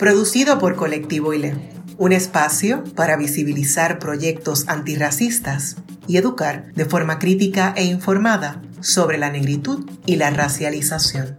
producido por Colectivo ILE, un espacio para visibilizar proyectos antirracistas y educar de forma crítica e informada sobre la negritud y la racialización.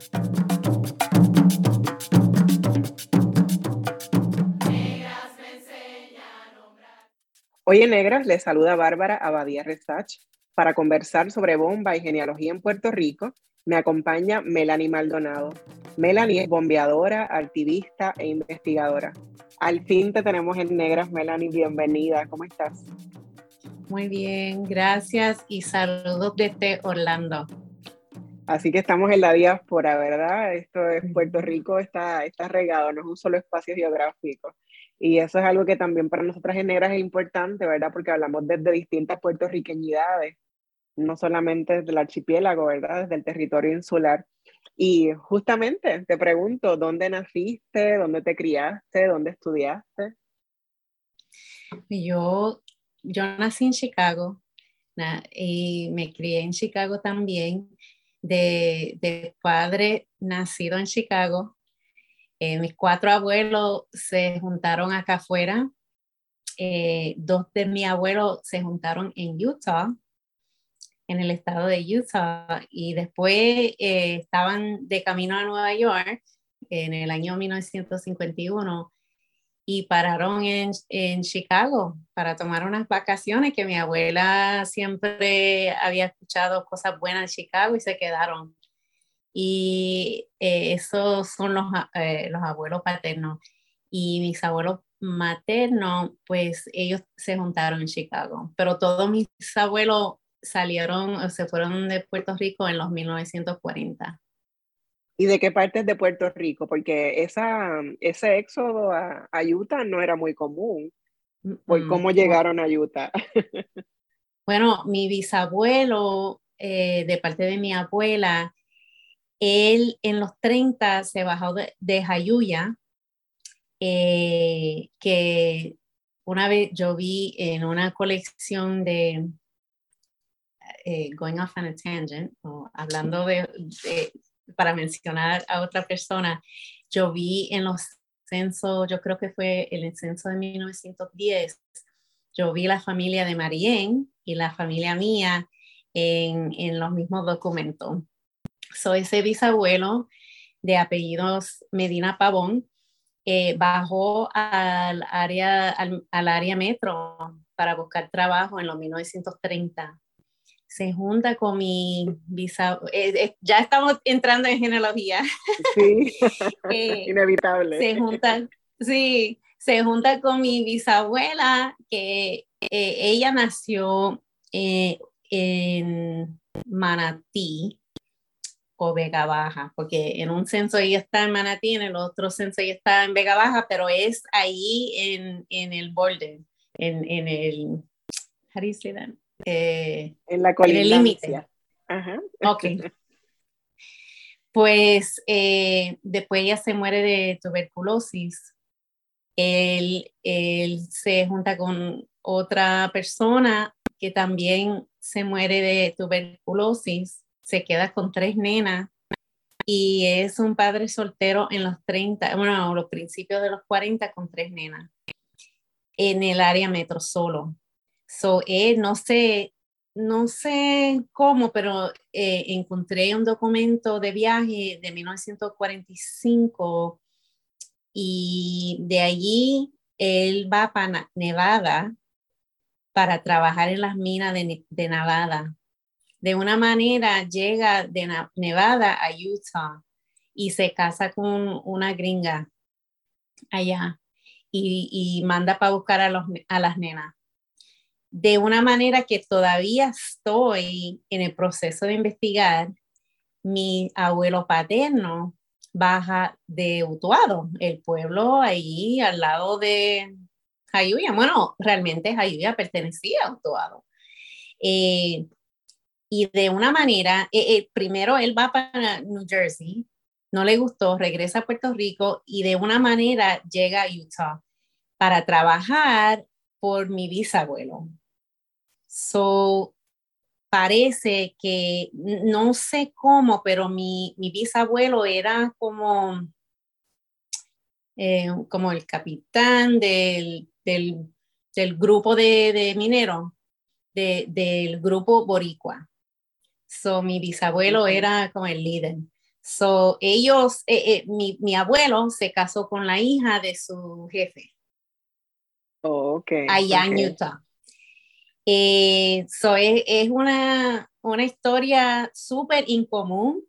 Hoy en Negras les saluda Bárbara Abadía Resach para conversar sobre bomba y genealogía en Puerto Rico. Me acompaña Melanie Maldonado, Melanie es bombeadora, activista e investigadora. Al fin te tenemos en negras, Melanie, bienvenida. ¿Cómo estás? Muy bien, gracias y saludos desde Orlando. Así que estamos en la diáspora, ¿verdad? Esto es Puerto Rico, está, está regado, no es un solo espacio geográfico. Y eso es algo que también para nosotras en negras es importante, ¿verdad? Porque hablamos desde distintas puertorriqueñidades, no solamente del archipiélago, ¿verdad? Desde el territorio insular. Y justamente te pregunto, ¿dónde naciste? ¿Dónde te criaste? ¿Dónde estudiaste? Yo, yo nací en Chicago y me crié en Chicago también, de, de padre nacido en Chicago. Eh, mis cuatro abuelos se juntaron acá afuera. Eh, dos de mis abuelos se juntaron en Utah en el estado de Utah y después eh, estaban de camino a Nueva York en el año 1951 y pararon en, en, Chicago para tomar unas vacaciones que mi abuela siempre había escuchado cosas buenas en Chicago y se quedaron. Y eh, esos son los, eh, los abuelos paternos. Y mis abuelos maternos, pues ellos se juntaron en Chicago. Pero todos mis abuelos salieron, se fueron de Puerto Rico en los 1940. ¿Y de qué partes de Puerto Rico? Porque esa, ese éxodo a, Utah no era muy común. ¿Cómo llegaron a Utah? bueno, mi bisabuelo, eh, de parte de mi abuela, él en los 30 se bajó de, de Jayuya, eh, que una vez yo vi en una colección de, eh, going off on a tangent, o hablando de, para mencionar a otra persona, yo vi en los censos, yo creo que fue el censo de 1910, yo vi la familia de Marién y la familia mía en, en los mismos documentos. Soy ese bisabuelo de apellidos Medina Pavón, eh, bajó al área, al, al, área metro para buscar trabajo en los 1930 se junta con mi bisabuelo, eh, eh, ya estamos entrando en genealogía. Sí, eh, inevitable. Se junta, sí, se junta con mi bisabuela, que ella nació en Manatí o Vega Baja, porque en un censo ella está en Manatí, en el otro censo ella está en Vega Baja, pero es ahí en, en el border, en, en el, how do you say that? Eh, en la el límite. Ok. Pues eh, después ella se muere de tuberculosis. Él, él, se junta con otra persona que también se muere de tuberculosis. Se queda con tres nenas y es un padre soltero en los 30, bueno, los principios de los 40 con tres nenas en el área metro solo. So, eh, no sé, no sé cómo, pero eh, encontré un documento de viaje de 1945 y de allí él va para Nevada para trabajar en las minas de, de Nevada. De una manera llega de Nevada a Utah y se casa con una gringa allá y, y manda para buscar a, los, a las nenas de una manera que todavía estoy en el proceso de investigar, mi abuelo paterno baja de Utuado, el pueblo ahí al lado de Jayuya. Bueno, realmente Jayuya pertenecía a Utuado. Eh, y de una manera, eh, eh, primero él va para New Jersey, no le gustó, regresa a Puerto Rico y de una manera llega a Utah para trabajar por mi bisabuelo. So, parece que, no sé cómo, pero mi, bisabuelo era como, eh, como el capitán del, grupo de, de mineros, del grupo boricua. So, mi bisabuelo era como el líder. So, ellos, eh, eh, mi, mi, abuelo se casó con la hija de su jefe. Oh, okay. Allá en Utah. Eh, so es, es, una, una historia súper incomún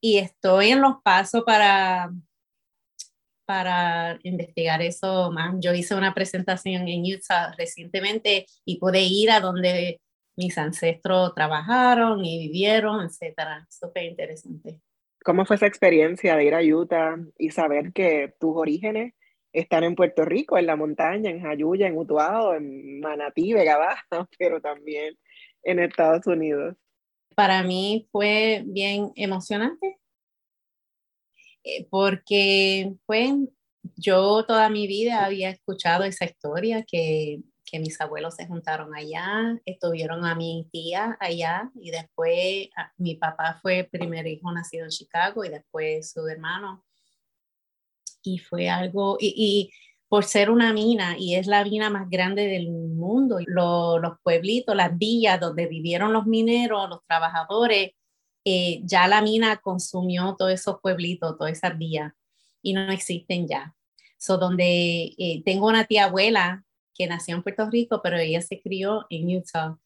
y estoy en los pasos para, para investigar eso más. Yo hice una presentación en Utah recientemente y pude ir a donde mis ancestros trabajaron y vivieron, etcétera. Súper interesante. ¿Cómo fue esa experiencia de ir a Utah y saber que tus orígenes están en Puerto Rico, en la montaña, en Jayuya, en Utuado, en Manatí, Vega Baja, pero también en Estados Unidos? Para mí fue bien emocionante eh, porque fue, yo toda mi vida había escuchado esa historia que que mis abuelos se juntaron allá, estuvieron a mi tía allá y después ah, mi papá fue el primer hijo nacido en Chicago y después su hermano. Y fue algo, y, por ser una mina, y es la mina más grande del mundo, los pueblitos, las villas donde vivieron los mineros, los trabajadores, eh, ya la mina consumió todos esos pueblitos, todas esas villas, y no existen ya. So, donde eh, tengo una tía abuela que nació en Puerto Rico, pero ella se crió en Utah.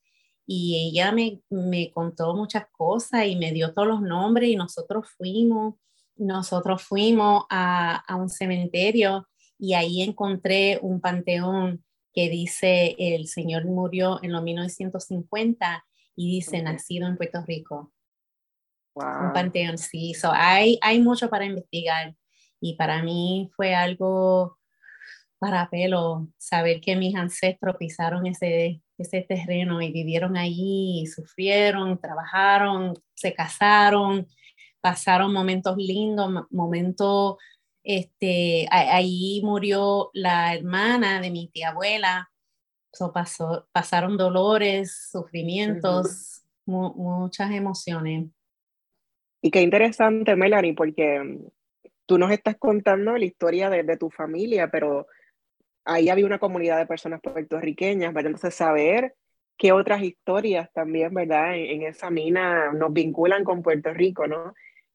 Y ella me, me contó muchas cosas y me dio todos los nombres y nosotros fuimos, nosotros fuimos a, a un cementerio y ahí encontré un panteón que dice el Señor murió en los 1950 y dice nacido en Puerto Rico. Un panteón, sí. So, hay, hay mucho para investigar y para mí fue algo para pelo saber que mis ancestros pisaron ese, ese terreno y vivieron allí, sufrieron, trabajaron, se casaron, pasaron momentos lindos, momentos, este, ahí murió la hermana de mi tía abuela, pasó, pasaron dolores, sufrimientos, muchas emociones. Y qué interesante, Melanie, porque mm, tú nos estás contando la historia de, de tu familia, pero ahí había una comunidad de personas puertorriqueñas, ¿verdad? Entonces saber qué otras historias también, ¿verdad? En, esa mina nos vinculan con Puerto Rico, ¿no?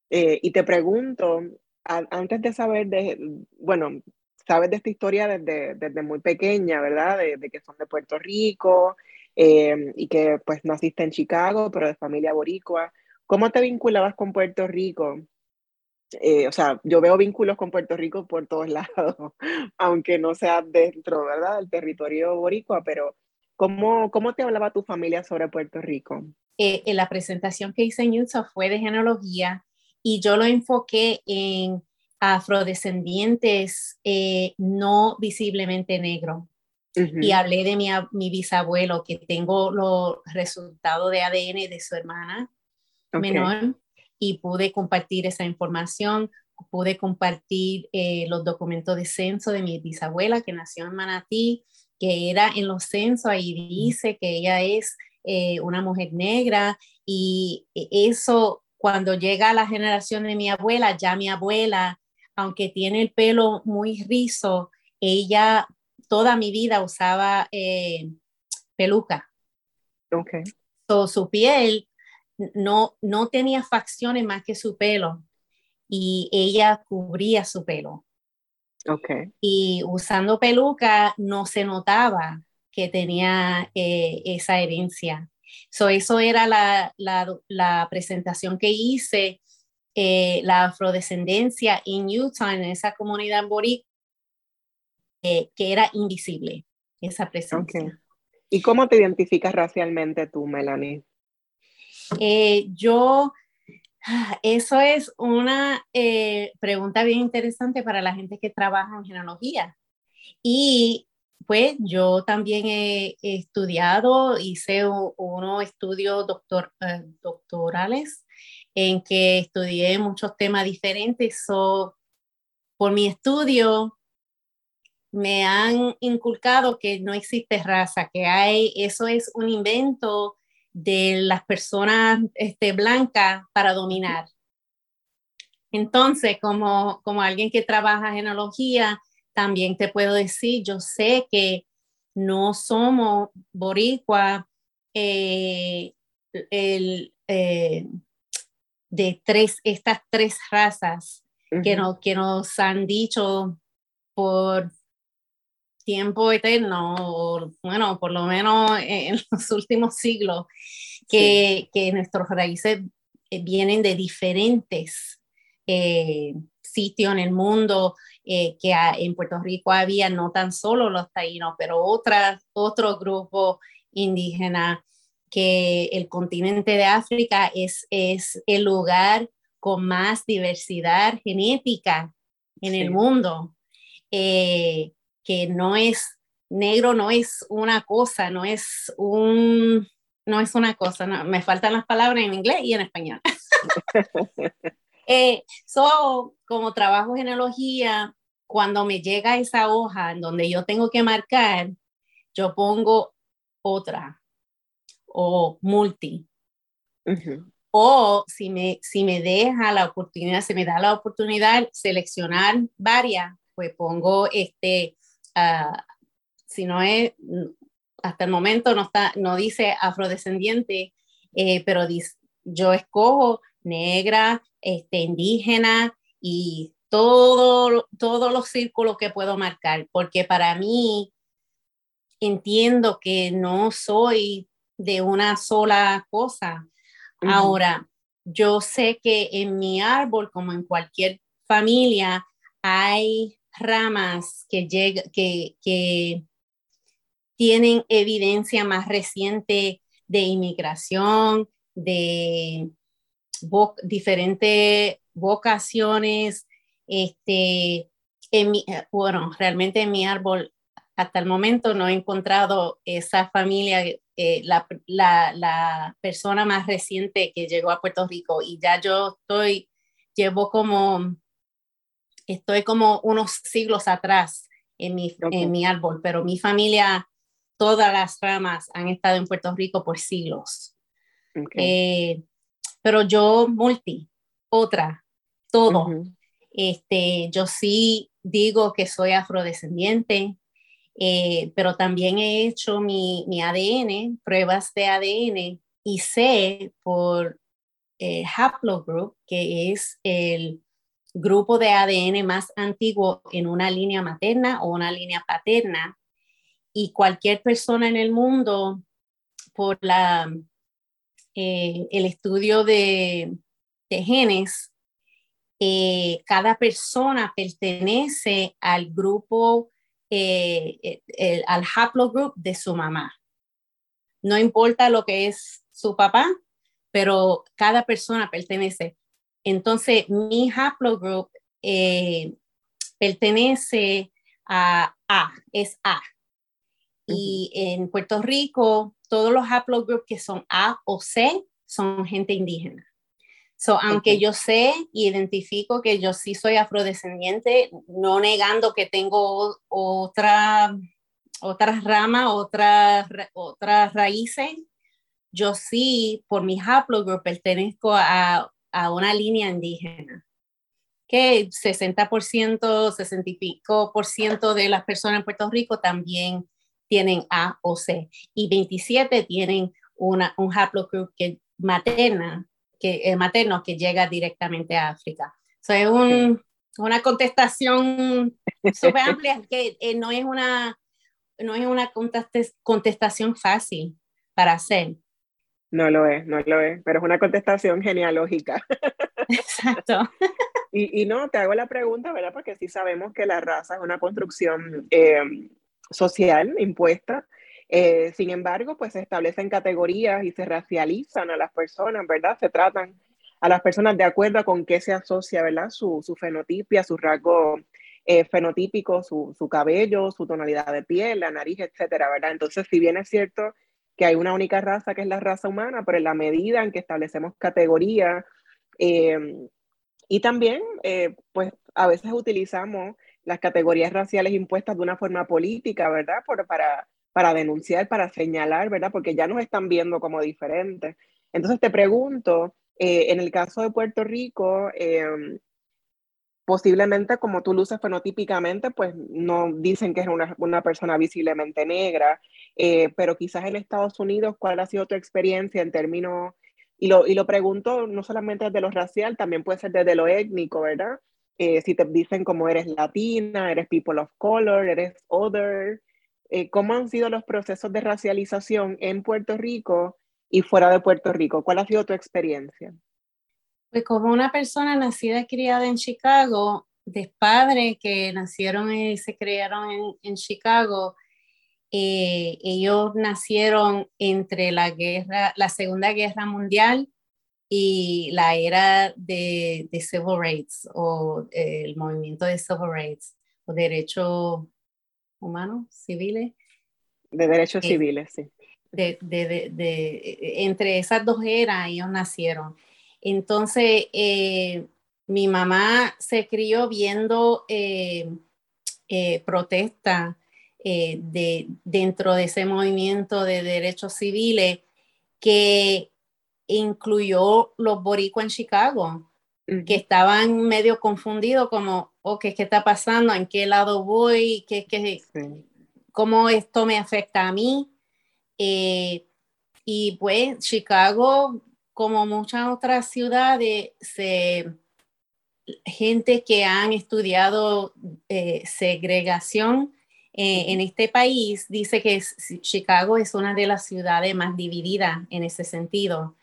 Eh, y te pregunto, antes de saber de, bueno, sabes de esta historia desde, desde muy pequeña, ¿verdad? De, que son de Puerto Rico eh, y que pues naciste en Chicago, pero de familia boricua. ¿Cómo te vinculabas con Puerto Rico? Eh, o sea, yo veo vínculos con Puerto Rico por todos lados, aunque no sea dentro, ¿verdad?, del territorio boricua, pero ¿cómo, cómo te hablaba tu familia sobre Puerto Rico? Eh, en la presentación que hice en Utah fue de genealogía y yo lo enfoqué en afrodescendientes eh, no visiblemente negros. Y hablé de mi, mi, bisabuelo, que tengo los resultados de ADN de su hermana menor y pude compartir esa información, pude compartir eh, los documentos de censo de mi bisabuela que nació en Manatí, que era en los censos, ahí dice que ella es eh, una mujer negra y eso cuando llega a la generación de mi abuela, ya mi abuela, aunque tiene el pelo muy rizo, ella toda mi vida usaba eh, peluca. Okay. su piel no, no tenía facciones más que su pelo y ella cubría su pelo. Okay. Y usando peluca no se notaba que tenía eh, esa herencia. So, eso era la, la, presentación que hice, eh, la afrodescendencia en Utah, en esa comunidad boricua, eh, que era invisible, esa presencia. ¿Y cómo te identificas racialmente tú, Melanie? Eh, yo Ah, eso es una eh, pregunta bien interesante para la gente que trabaja en genealogía. Y pues yo también he, estudiado, hice unos estudios doctor, eh, doctorales en que estudié muchos temas diferentes. So, por mi estudio, me han inculcado que no existe raza, que hay, eso es un invento de las personas este, blancas para dominar. Entonces, como, como alguien que trabaja genealogía, también te puedo decir, yo sé que no somos boricua eh, el, eh, de tres, estas tres razas que, no, que nos han dicho por tiempo eterno, bueno, por lo menos en los últimos siglos, que, que nuestros raíces vienen de diferentes eh, sitios en el mundo, eh, que en Puerto Rico había no tan solo los taínos, pero otras, otro grupo indígena, que el continente de África es, es el lugar con más diversidad genética en el mundo. Eh, que no es negro, no es una cosa, no es un, no es una cosa, me faltan las palabras en inglés y en español. eh, so, como trabajo genealogía, cuando me llega esa hoja en donde yo tengo que marcar, yo pongo otra o multi. O si me, si me deja la oportunidad, se me da la oportunidad seleccionar varias, pues pongo este Ah, si no es, hasta el momento no, está, no dice afrodescendiente, eh, pero yo escojo negra, este, indígena y todo, todos los círculos que puedo marcar, porque para mí entiendo que no soy de una sola cosa. Ahora, yo sé que en mi árbol, como en cualquier familia, hay ramas que, llega, que, que tienen evidencia más reciente de inmigración, de diferentes vocaciones. Este, en bueno, realmente en mi árbol hasta el momento no he encontrado esa familia, eh, la, la, la, persona más reciente que llegó a Puerto Rico y ya yo estoy, llevo como estoy como unos siglos atrás en mi, en mi árbol, pero mi familia, todas las ramas han estado en Puerto Rico por siglos. Eh, pero yo multi, otra, todo. este, yo sí digo que soy afrodescendiente, eh, pero también he hecho mi, mi, ADN, pruebas de ADN, y sé por eh, haplogroup, que es el grupo de ADN más antiguo en una línea materna o una línea paterna. Y cualquier persona en el mundo, por la, eh, el estudio de, genes, eh, cada persona pertenece al grupo, eh, al haplogroup de su mamá. No importa lo que es su papá, pero cada persona pertenece. Entonces, mi haplogroup pertenece a A, es A. Y en Puerto Rico, todos los haplogroups que son A o C son gente indígena. So, aunque yo sé y identifico que yo sí soy afrodescendiente, no negando que tengo otra, otra rama, otras otra raíces, yo sí, por mi haplogroup, pertenezco a a una línea indígena, que 60%, 60 y pico por ciento de las personas en Puerto Rico también tienen A o C y 27 tienen una, un haplogroup que materna, que, eh, materno que llega directamente a África. So, es un, una contestación súper amplia que eh, no es una, no es una contestación fácil para hacer. No lo es, no lo es, pero es una contestación genealógica. Exacto. Y, y, no, te hago la pregunta, ¿verdad? Porque sí sabemos que la raza es una construcción eh, social impuesta. Eh, sin embargo, pues se establecen categorías y se racializan a las personas, ¿verdad? Se tratan a las personas de acuerdo con qué se asocia, ¿verdad? Su, su fenotipia, su rasgo eh, fenotípico, su, su, cabello, su tonalidad de piel, la nariz, etcétera, ¿verdad? Entonces, si bien es cierto que hay una única raza que es la raza humana, pero en la medida en que establecemos categorías eh, y también, pues a veces utilizamos las categorías raciales impuestas de una forma política, ¿verdad? Por, para, para denunciar, para señalar, ¿verdad? Porque ya nos están viendo como diferentes. Entonces te pregunto, eh, en el caso de Puerto Rico, em, posiblemente como tú luces fenotípicamente, pues no dicen que es una, una persona visiblemente negra, eh, pero quizás en Estados Unidos, ¿cuál ha sido tu experiencia en términos, y lo, y lo pregunto no solamente desde lo racial, también puede ser desde lo étnico, ¿verdad? Eh, si te dicen como eres latina, eres people of color, eres other, eh, ¿cómo han sido los procesos de racialización en Puerto Rico y fuera de Puerto Rico? ¿Cuál ha sido tu experiencia? Pues como una persona nacida y criada en Chicago, de padres que nacieron y se criaron en, Chicago, eh, ellos nacieron entre la guerra, la Segunda Guerra Mundial y la era de, de civil rights o eh, el movimiento de civil rights o derechos humanos, civiles. De derechos eh, civiles, sí. De, de, de, entre esas dos eras ellos nacieron. Entonces, eh, mi mamá se crió viendo eh, protesta de, dentro de ese movimiento de derechos civiles que incluyó los boricuas en Chicago, que estaban medio confundidos como, ok, ¿qué está pasando? ¿En qué lado voy? ¿Qué, qué, ¿Cómo esto me afecta a mí? Eh, y pues Chicago, como muchas otras ciudades, se, gente que han estudiado eh, segregación eh, en este país dice que Chicago es una de las ciudades más divididas en ese sentido.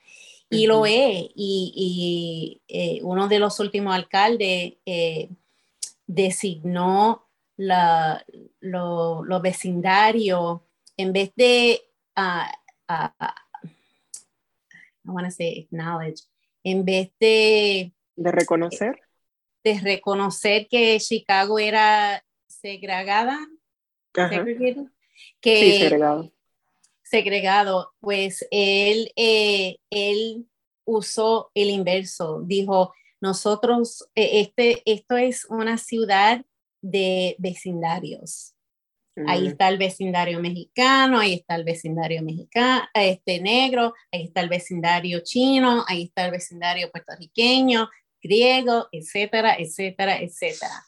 Y lo es. Y, eh, uno de los últimos alcaldes eh, designó la, los vecindarios en vez de, uh, I want to say acknowledge, en vez de... De reconocer. De reconocer que Chicago era segregada. Que, sí, segregado segregado, pues él, eh, él usó el inverso, dijo, nosotros, eh, este, esto es una ciudad de vecindarios. Ahí está el vecindario mexicano, ahí está el vecindario mexicano, este negro, ahí está el vecindario chino, ahí está el vecindario puertorriqueño, griego, etcétera, etcétera, etcétera.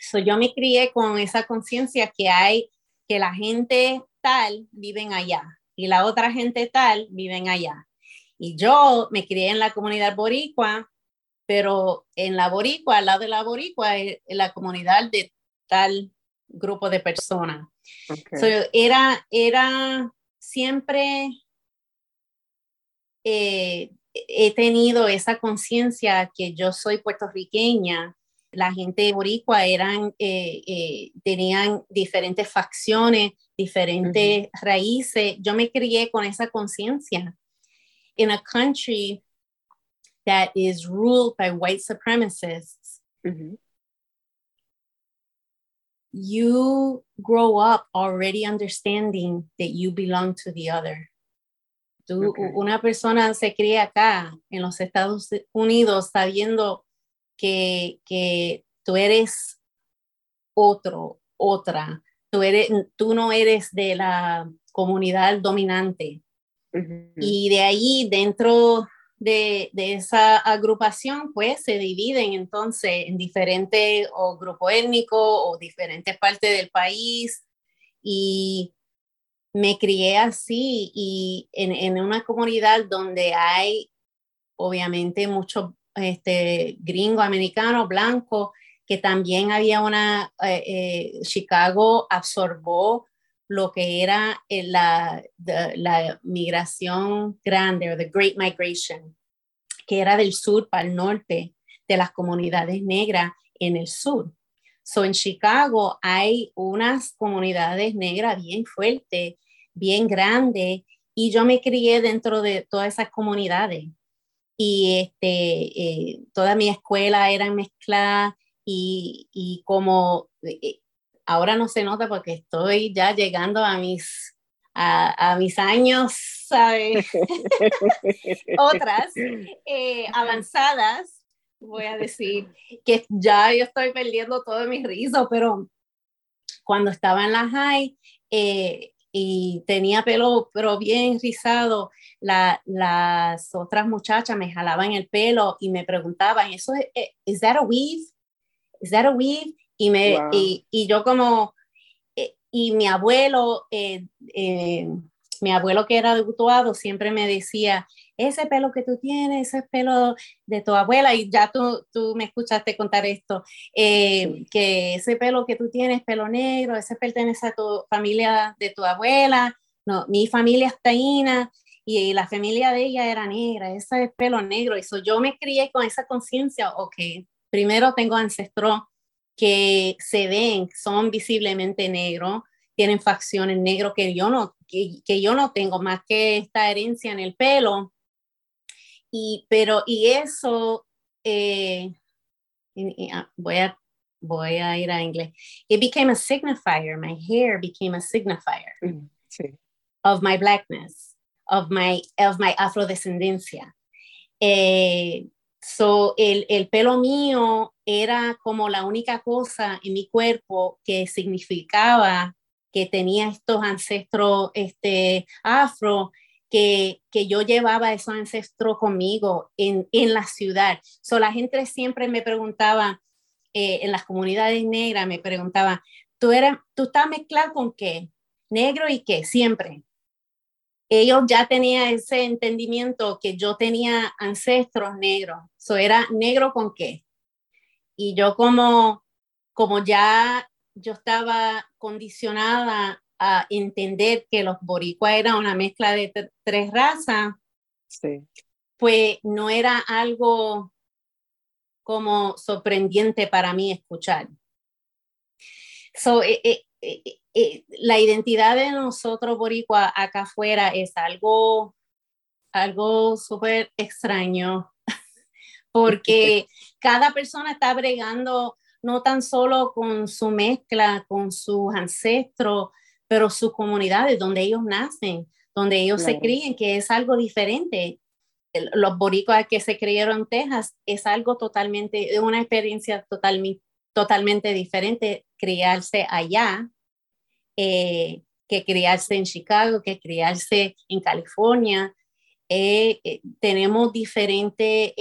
So, yo me crié con esa conciencia que hay, que la gente tal viven allá y la otra gente tal viven allá. Y yo me crié en la comunidad boricua, pero en la boricua, al lado de la boricua, es la comunidad de tal grupo de personas. era, era siempre, eh, he tenido esa conciencia que yo soy puertorriqueña la gente boricua eran, eh, eh, tenían diferentes facciones, diferentes raíces. Yo me crié con esa conciencia. In a country that is ruled by white supremacists, you grow up already understanding that you belong to the other. Tú, Una persona se cría acá en los Estados Unidos sabiendo que, que tú eres otro, otra, tú, eres, tú no eres de la comunidad dominante. Y de ahí, dentro de, de, esa agrupación, pues se dividen entonces en diferentes o grupo étnico o diferentes partes del país. Y me crié así y en, en una comunidad donde hay obviamente muchos este, gringo, americano, blanco, que también había una, eh, eh, Chicago absorbó lo que era eh, la, la migración grande, o the Great Migration, que era del sur para el norte, de las comunidades negras en el sur. So, en Chicago hay unas comunidades negras bien fuertes, bien grandes, y yo me crié dentro de todas esas comunidades. y este, eh, toda mi escuela era mezclada y, y como eh, ahora no se nota porque estoy ya llegando a mis, a, mis años, ¿sabes? Otras eh, avanzadas, voy a decir, que ya yo estoy perdiendo todo mi rizo, pero cuando estaba en la high, eh, y tenía pelo pero bien rizado, las otras muchachas me jalaban el pelo y me preguntaban, ¿eso es, ¿is that a weave? ¿Is that a weave? Y, me, y, y, yo como, eh, y mi abuelo, eh, eh, mi abuelo que era diputado siempre me decía, ese pelo que tú tienes, ese pelo de tu abuela, y ya tú, tú me escuchaste contar esto, que ese pelo que tú tienes, pelo negro, ese pertenece a tu familia de tu abuela, no, mi familia es taína, y la familia de ella era negra, ese es pelo negro, eso yo me crié con esa conciencia, ok, primero tengo ancestro que se ven, son visiblemente negros, tienen facciones negras que yo no, que, que, yo no tengo más que esta herencia en el pelo. Y, pero, y eso, eh, ah, voy, a, voy a ir a inglés. It became a signifier. My hair became a signifier mm, sí. of my blackness, of my, of my afrodescendencia. Eh, So, el, el, pelo mío era como la única cosa en mi cuerpo que significaba que tenía estos ancestros este, afro, que, que yo llevaba esos ancestros conmigo en, en la ciudad. So, la gente siempre me preguntaba, eh, en las comunidades negras me preguntaba, ¿tú, eres, ¿tú estás mezclado con qué? ¿Negro y qué? Siempre ellos ya tenían ese entendimiento que yo tenía ancestros negros. Eso era negro con qué. Y yo como, como ya yo estaba condicionada a entender que los boricuas eran una mezcla de tres razas, pues no era algo como sorprendente para mí escuchar. So, eh, eh, la identidad de nosotros boricua acá afuera es algo, algo súper extraño, porque cada persona está bregando no tan solo con su mezcla, con sus ancestros, pero sus comunidades donde ellos nacen, donde ellos se crían, que es algo diferente. Los boricuas que se criaron en Texas es algo totalmente, una experiencia totalmente, totalmente diferente criarse allá eh, que criarse en Chicago, que criarse en California. Eh, eh, tenemos diferentes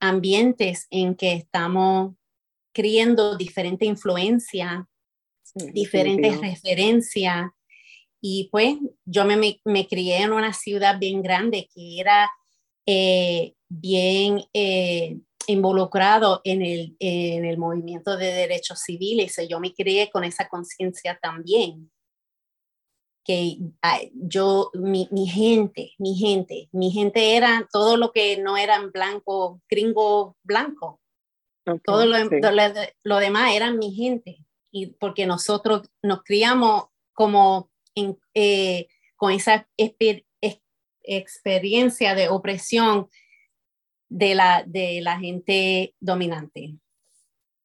ambientes en que estamos criando diferente influencia, diferentes referencias. Y pues yo me, me, crié en una ciudad bien grande que era bien involucrado en el, en el movimiento de derechos civiles. Yo me crié con esa conciencia también. Que yo, mi, mi, gente, mi gente, mi gente era todo lo que no eran blanco, gringo blanco. todo lo, lo, demás eran mi gente. Y porque nosotros nos criamos como en, eh, con esa experiencia de opresión de la, de la gente dominante.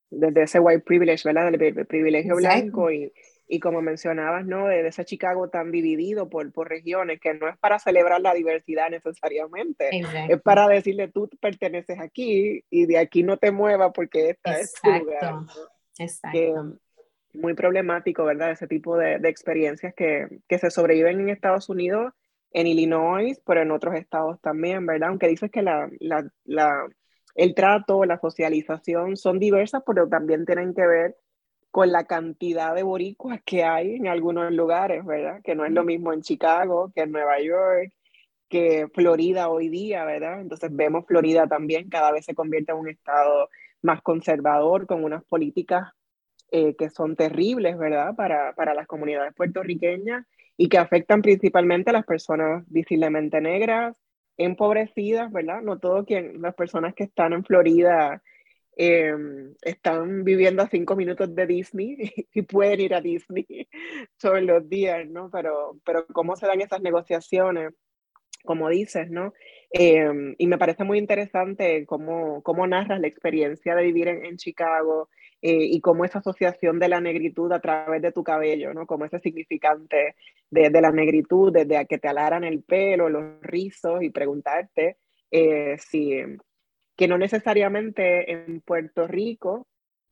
Desde ese white privilege, ¿verdad? Del privilegio blanco y, y, como mencionabas, ¿no? De ese Chicago tan dividido por, por regiones, que no es para celebrar la diversidad necesariamente, es para decirle tú perteneces aquí y de aquí no te muevas porque esta es tu lugar. Exacto. muy problemático, ¿verdad? Ese tipo de, de experiencias que, que se sobreviven en Estados Unidos en Illinois, pero en otros estados también, ¿verdad? Aunque dices que la, la, la, el trato, la socialización son diversas, pero también tienen que ver con la cantidad de boricuas que hay en algunos lugares, ¿verdad? Que no es lo mismo en Chicago, que en Nueva York, que Florida hoy día, ¿verdad? Entonces vemos Florida también cada vez se convierte en un estado más conservador, con unas políticas eh, que son terribles, ¿verdad? Para, para las comunidades puertorriqueñas y que afectan principalmente a las personas visiblemente negras, empobrecidas, ¿verdad? No todo quien, las personas que están en Florida em, están viviendo a cinco minutos de Disney y pueden ir a Disney todos los días, ¿no? Pero, pero cómo se dan esas negociaciones como dices, ¿no? Em, y me parece muy interesante cómo, cómo narras la experiencia de vivir en, Chicago eh, y cómo esa asociación de la negritud a través de tu cabello, ¿no? Como ese significante de, de la negritud, desde a que te alaran el pelo, los rizos y preguntarte eh, si, que no necesariamente en Puerto Rico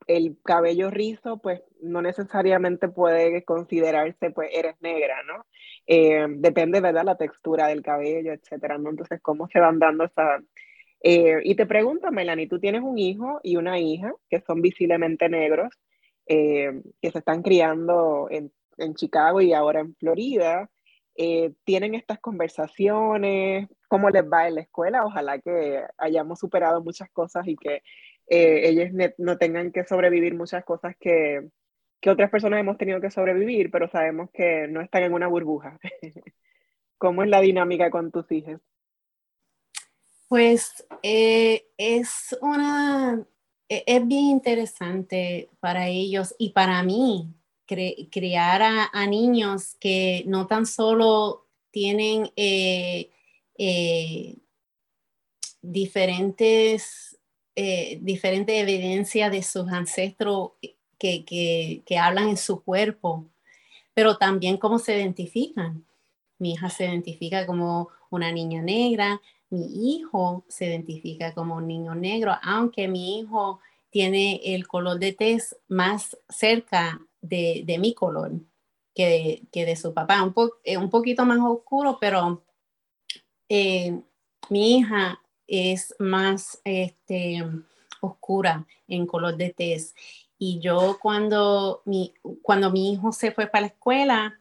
el cabello rizo, pues no necesariamente puede considerarse, pues eres negra, ¿no? Eh, depende, ¿verdad? La textura del cabello, etcétera, ¿no? Entonces, ¿cómo se van dando esa... Eh, y te pregunto, Melanie, tú tienes un hijo y una hija que son visiblemente negros, eh, que se están criando en, Chicago y ahora en Florida. ¿Tienen estas conversaciones? ¿Cómo les va en la escuela? Ojalá que hayamos superado muchas cosas y que eh, ellos no tengan que sobrevivir muchas cosas que, que otras personas hemos tenido que sobrevivir, pero sabemos que no están en una burbuja. ¿Cómo es la dinámica con tus hijos? Pues eh, es una, e, es bien interesante para ellos y para mí criar a, niños que no tan solo tienen eh, diferentes eh, diferente evidencia de sus ancestros que, que, que, hablan en su cuerpo, pero también cómo se identifican. Mi hija se identifica como una niña negra, mi hijo se identifica como un niño negro, aunque mi hijo tiene el color de tez más cerca de, de mi color que de, que de su papá, un, po, eh, un poquito más oscuro, pero eh, mi hija es más este, oscura en color de tez. Y yo cuando mi, cuando mi hijo se fue para la escuela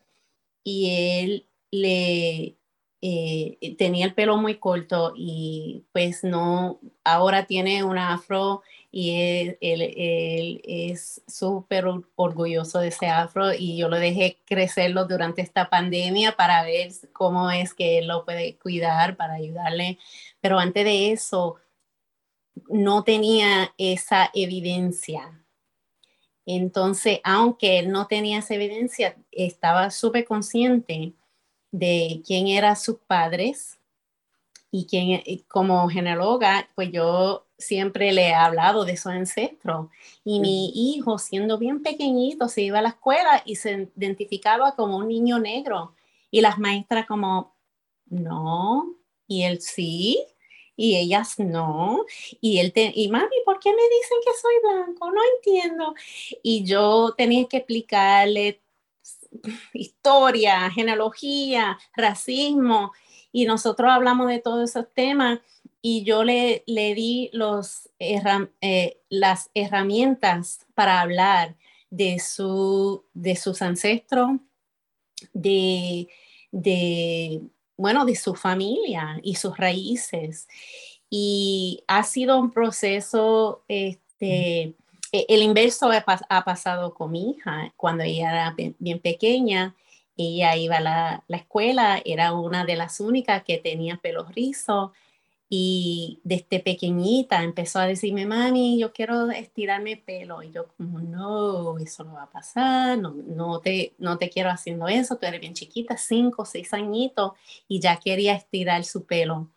y él le eh, tenía el pelo muy corto y pues no, ahora tiene un afro y él, él es súper orgulloso de ese afro y yo lo dejé crecerlo durante esta pandemia para ver cómo es que él lo puede cuidar, para ayudarle. Pero antes de eso, no tenía esa evidencia. Entonces, aunque él no tenía esa evidencia, estaba súper consciente de quién eran sus padres y quién, como genealóloga, pues yo siempre le he hablado de su ancestros. Y mi hijo, siendo bien pequeñito, se iba a la escuela y se identificaba como un niño negro. Y las maestras como, no, y él sí, y ellas no. Y él, te, y mami, ¿por qué me dicen que soy blanco? No entiendo. Y yo tenía que explicarle historia, genealogía, racismo, y nosotros hablamos de todos esos temas y yo le, le di los, eh, las herramientas para hablar de, su, de sus ancestros, de, de, bueno, de su familia y sus raíces. Y ha sido un proceso, este, el inverso ha, pasado con mi hija cuando ella era bien pequeña. Ella iba a la, la, escuela, era una de las únicas que tenía pelo rizo y desde pequeñita empezó a decirme, mami, yo quiero estirarme el pelo. Y yo como, no, eso no va a pasar, no, no, te, no te quiero haciendo eso, tú eres bien chiquita, cinco, seis añitos, y ya quería estirar su pelo.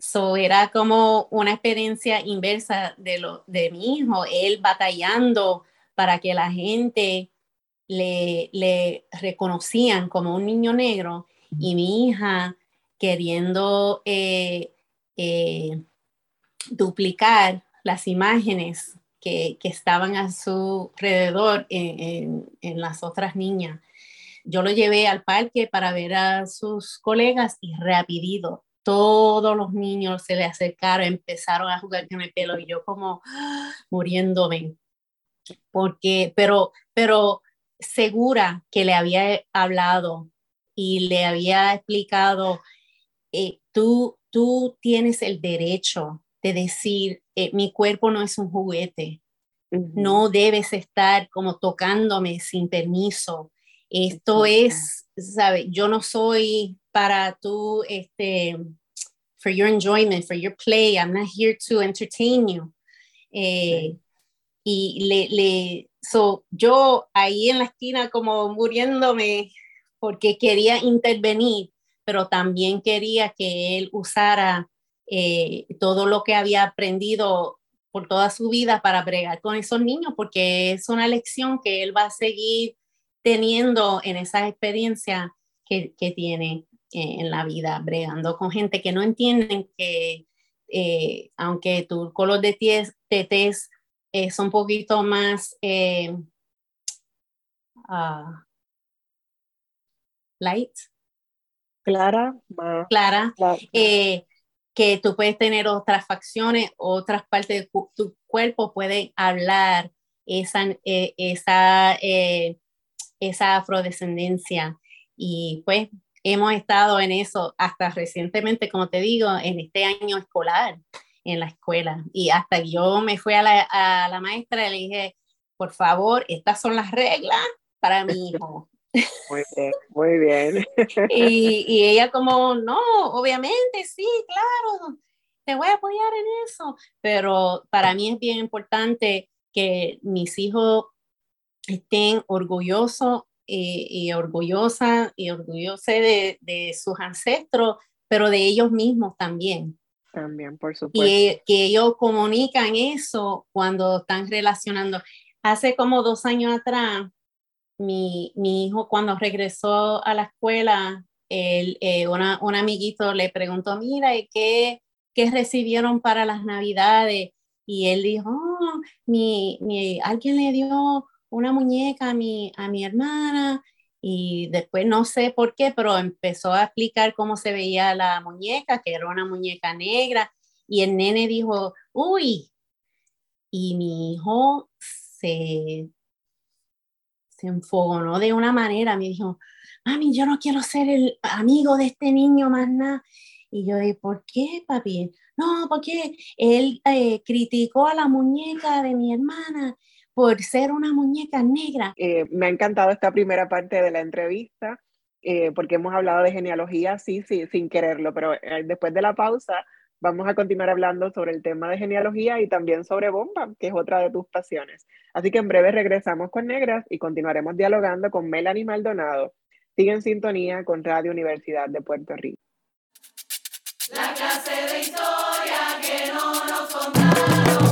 So, era como una experiencia inversa de, lo, de mi hijo, él batallando para que la gente le, le reconocían como un niño negro y mi hija queriendo eh, eh, duplicar las imágenes que, que, estaban a su alrededor en, en, las otras niñas. Yo lo llevé al parque para ver a sus colegas y rapidito todos los niños se le acercaron, empezaron a jugar con el pelo y yo como muriéndome. Porque, pero, pero segura que le había hablado y le había explicado, eh, tú, tú tienes el derecho de decir, eh, mi cuerpo no es un juguete, no debes estar como tocándome sin permiso. Esto es, ¿sabes? Yo no soy para tú, este, for your enjoyment, for your play, I'm not here to entertain you. Eh, y le, le, so, yo ahí en la esquina como muriéndome porque quería intervenir, pero también quería que él usara eh, todo lo que había aprendido por toda su vida para bregar con esos niños, porque es una lección que él va a seguir teniendo en esa experiencia que, que tiene eh, en la vida, bregando con gente que no entienden que eh, aunque tu color de tez es un poquito más uh, light. Clara, clara, eh, que tú puedes tener otras facciones, otras partes de tu cuerpo pueden hablar esa, eh, esa, eh, esa afrodescendencia. Y pues hemos estado en eso hasta recientemente, como te digo, en este año escolar en la escuela. Y hasta yo me fui a la, a la maestra y le dije, por favor, estas son las reglas para mi hijo. Muy bien, muy bien. Y, y, ella como, no, obviamente, sí, claro, te voy a apoyar en eso. Pero para mí es bien importante que mis hijos estén orgullosos y, y orgullosas y orgullosos de, de, sus ancestros, pero de ellos mismos también. También, por supuesto. Y que ellos comunican eso cuando están relacionando. Hace como dos años atrás, mi, mi hijo cuando regresó a la escuela, el, eh, una, un amiguito le preguntó, mira, ¿y qué, qué recibieron para las navidades? Y él dijo, oh, mi, mi, alguien le dio una muñeca a mi, a mi hermana y después no sé por qué, pero empezó a explicar cómo se veía la muñeca, que era una muñeca negra, y el nene dijo, uy, y mi hijo se se enfogonó de una manera, me dijo, mami, yo no quiero ser el amigo de este niño más nada. Y yo dije, ¿por qué, papi? No, porque él eh, criticó a la muñeca de mi hermana por ser una muñeca negra. Eh, me ha encantado esta primera parte de la entrevista, eh, porque hemos hablado de genealogía, sí, sí, sin quererlo, pero después de la pausa vamos a continuar hablando sobre el tema de genealogía y también sobre bomba, que es otra de tus pasiones. Así que en breve regresamos con Negras y continuaremos dialogando con Melanie Maldonado. Sigue en sintonía con Radio Universidad de Puerto Rico. La clase de historia que no nos contaron,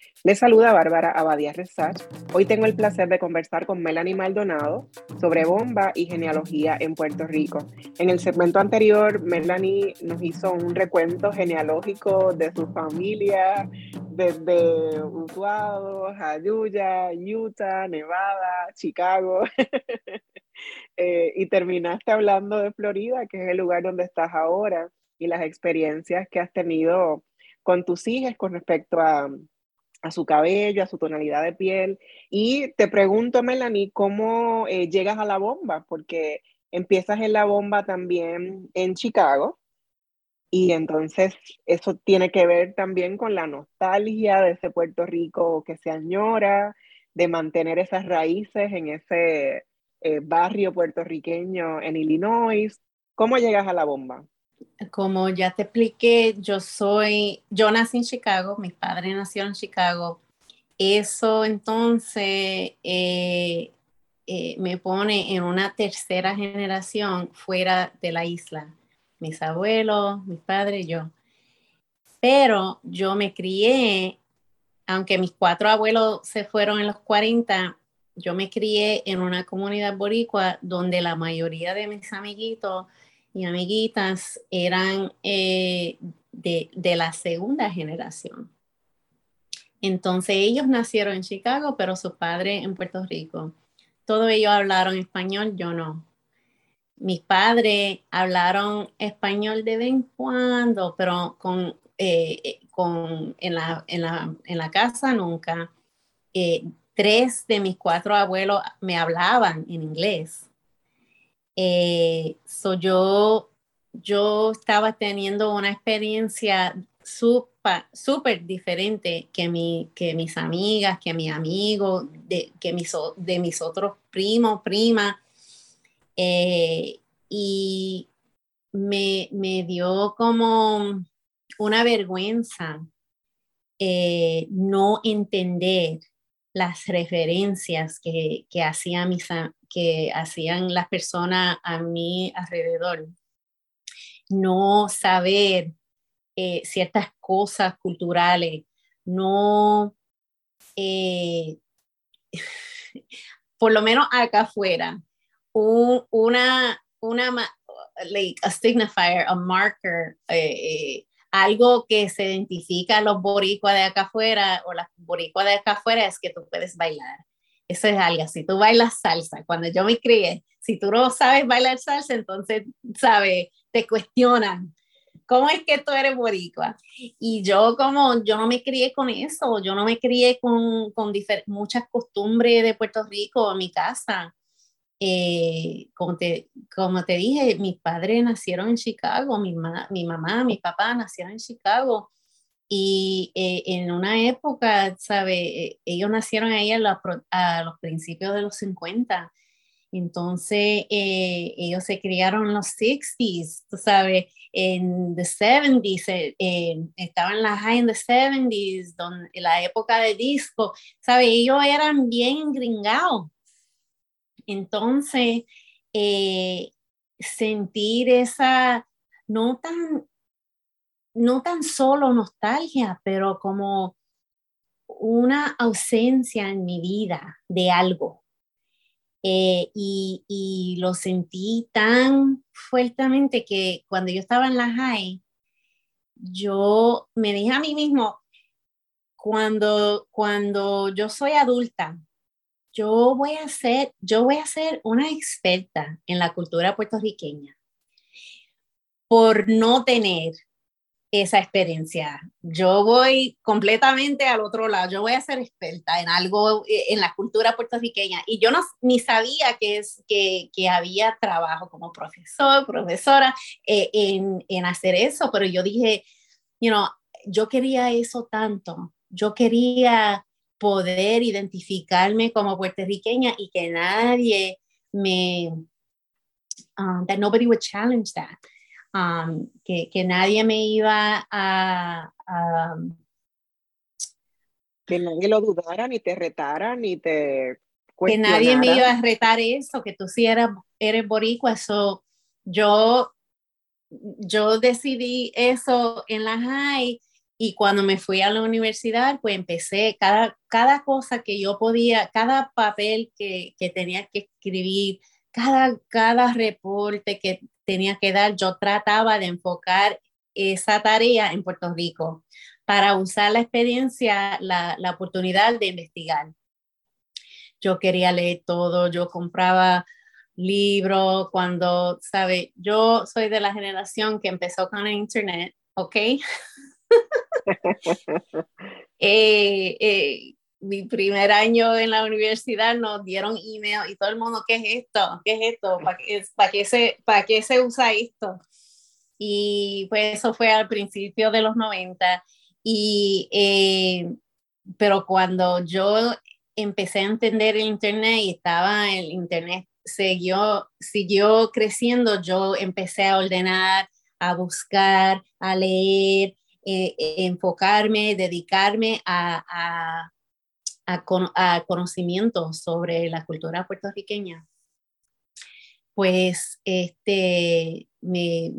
Les saluda Bárbara Abadía Resach. Hoy tengo el placer de conversar con Melanie Maldonado sobre bomba y genealogía en Puerto Rico. En el segmento anterior, Melanie nos hizo un recuento genealógico de su familia, desde Utuado, Jayuya, Utah, Nevada, Chicago. Eh, y terminaste hablando de Florida, que es el lugar donde estás ahora, y las experiencias que has tenido con tus hijas con respecto a a su cabello, a su tonalidad de piel. Y te pregunto, Melanie, ¿cómo eh, llegas a la bomba? Porque empiezas en la bomba también en Chicago. Y entonces eso tiene que ver también con la nostalgia de ese Puerto Rico que se añora, de mantener esas raíces en ese eh, barrio puertorriqueño en Illinois. ¿Cómo llegas a la bomba? Como ya te expliqué, yo soy, yo nací en Chicago, mi padre nació en Chicago. Eso entonces eh, eh, me pone en una tercera generación fuera de la isla. Mis abuelos, mis padres, yo. Pero yo me crié, aunque mis cuatro abuelos se fueron en los 40, yo me crié en una comunidad boricua donde la mayoría de mis amiguitos y amiguitas eran eh, de, de, la segunda generación. Entonces ellos nacieron en Chicago, pero su padre en Puerto Rico. Todos ellos hablaron español, yo no. Mis padres hablaron español de vez en cuando, pero con, eh, con, en, la, en, la, en, la, casa nunca. Eh, tres de mis cuatro abuelos me hablaban en inglés eh, yo yo estaba teniendo una experiencia súper diferente que, mi, que mis amigas, que mis amigos, de, que mis, de mis otros primos, primas. Eh, y me, dio como una vergüenza eh, no entender las referencias que, que, hacían mis, que hacían las personas a mi alrededor. No saber eh, ciertas cosas culturales, no, eh, por lo menos acá afuera, una, una, like a signifier, a marker, eh, algo que se identifica a los boricuas de acá afuera o las boricuas de acá afuera es que tú puedes bailar. Eso es algo, si tú bailas salsa, cuando yo me crié, si tú no sabes bailar salsa, entonces, ¿sabes? Te cuestionan. ¿Cómo es que tú eres boricua? Y yo como, yo no me crié con eso, yo no me crié con, con muchas costumbres de Puerto Rico en mi casa. Eh, como, te, como te dije, mis padres nacieron en Chicago, mi, mi mamá, mi papá nacieron en Chicago. Y eh, en una época, ¿sabe? Eh, ellos nacieron ahí a, a, los principios de los 50. Entonces, ellos se criaron en los 60s, tú sabes en the 70s, eh, eh, estaba en la high in the 70s, donde, la época de disco, ¿sabes? Ellos eran bien gringados. Entonces, eh, sentir esa, no tan, no tan solo nostalgia, pero como una ausencia en mi vida de algo, eh, y, lo sentí tan fuertemente que cuando yo estaba en la high, yo me dije a mí mismo, cuando, cuando yo soy adulta, yo voy a ser, yo voy a ser una experta en la cultura puertorriqueña por no tener esa experiencia. Yo voy completamente al otro lado, yo voy a ser experta en algo, eh, en la cultura puertorriqueña. Y yo no, ni sabía que, es, que, que había trabajo como profesor, profesora eh, en, en, hacer eso, pero yo dije, you know, yo quería eso tanto, yo quería poder identificarme como puertorriqueña y que nadie me, um, that nobody would challenge that. Um, que, que, nadie me iba a, Que nadie lo dudara, ni te retara, ni te... Que nadie me iba a retar eso, que tú sí eras, eres boricua, eso yo, yo decidí eso en la high y cuando me fui a la universidad, pues empecé cada, cada cosa que yo podía, cada papel que, que tenía que escribir, cada, cada reporte que tenía que dar, yo trataba de enfocar esa tarea en Puerto Rico para usar la experiencia, la, la oportunidad de investigar. Yo quería leer todo, yo compraba libros cuando, ¿sabe? Yo soy de la generación que empezó con el Internet, ¿ok? eh, eh, mi primer año en la universidad nos dieron email y todo el mundo, ¿qué es esto? ¿Qué es esto? ¿Para qué, para qué, se, para qué se usa esto? Y pues eso fue al principio de los 90. Y, eh, pero cuando yo empecé a entender el Internet y estaba el Internet siguió, siguió creciendo, yo empecé a ordenar, a buscar, a leer, eh, enfocarme, dedicarme a a, conocimiento sobre la cultura puertorriqueña, pues este, me,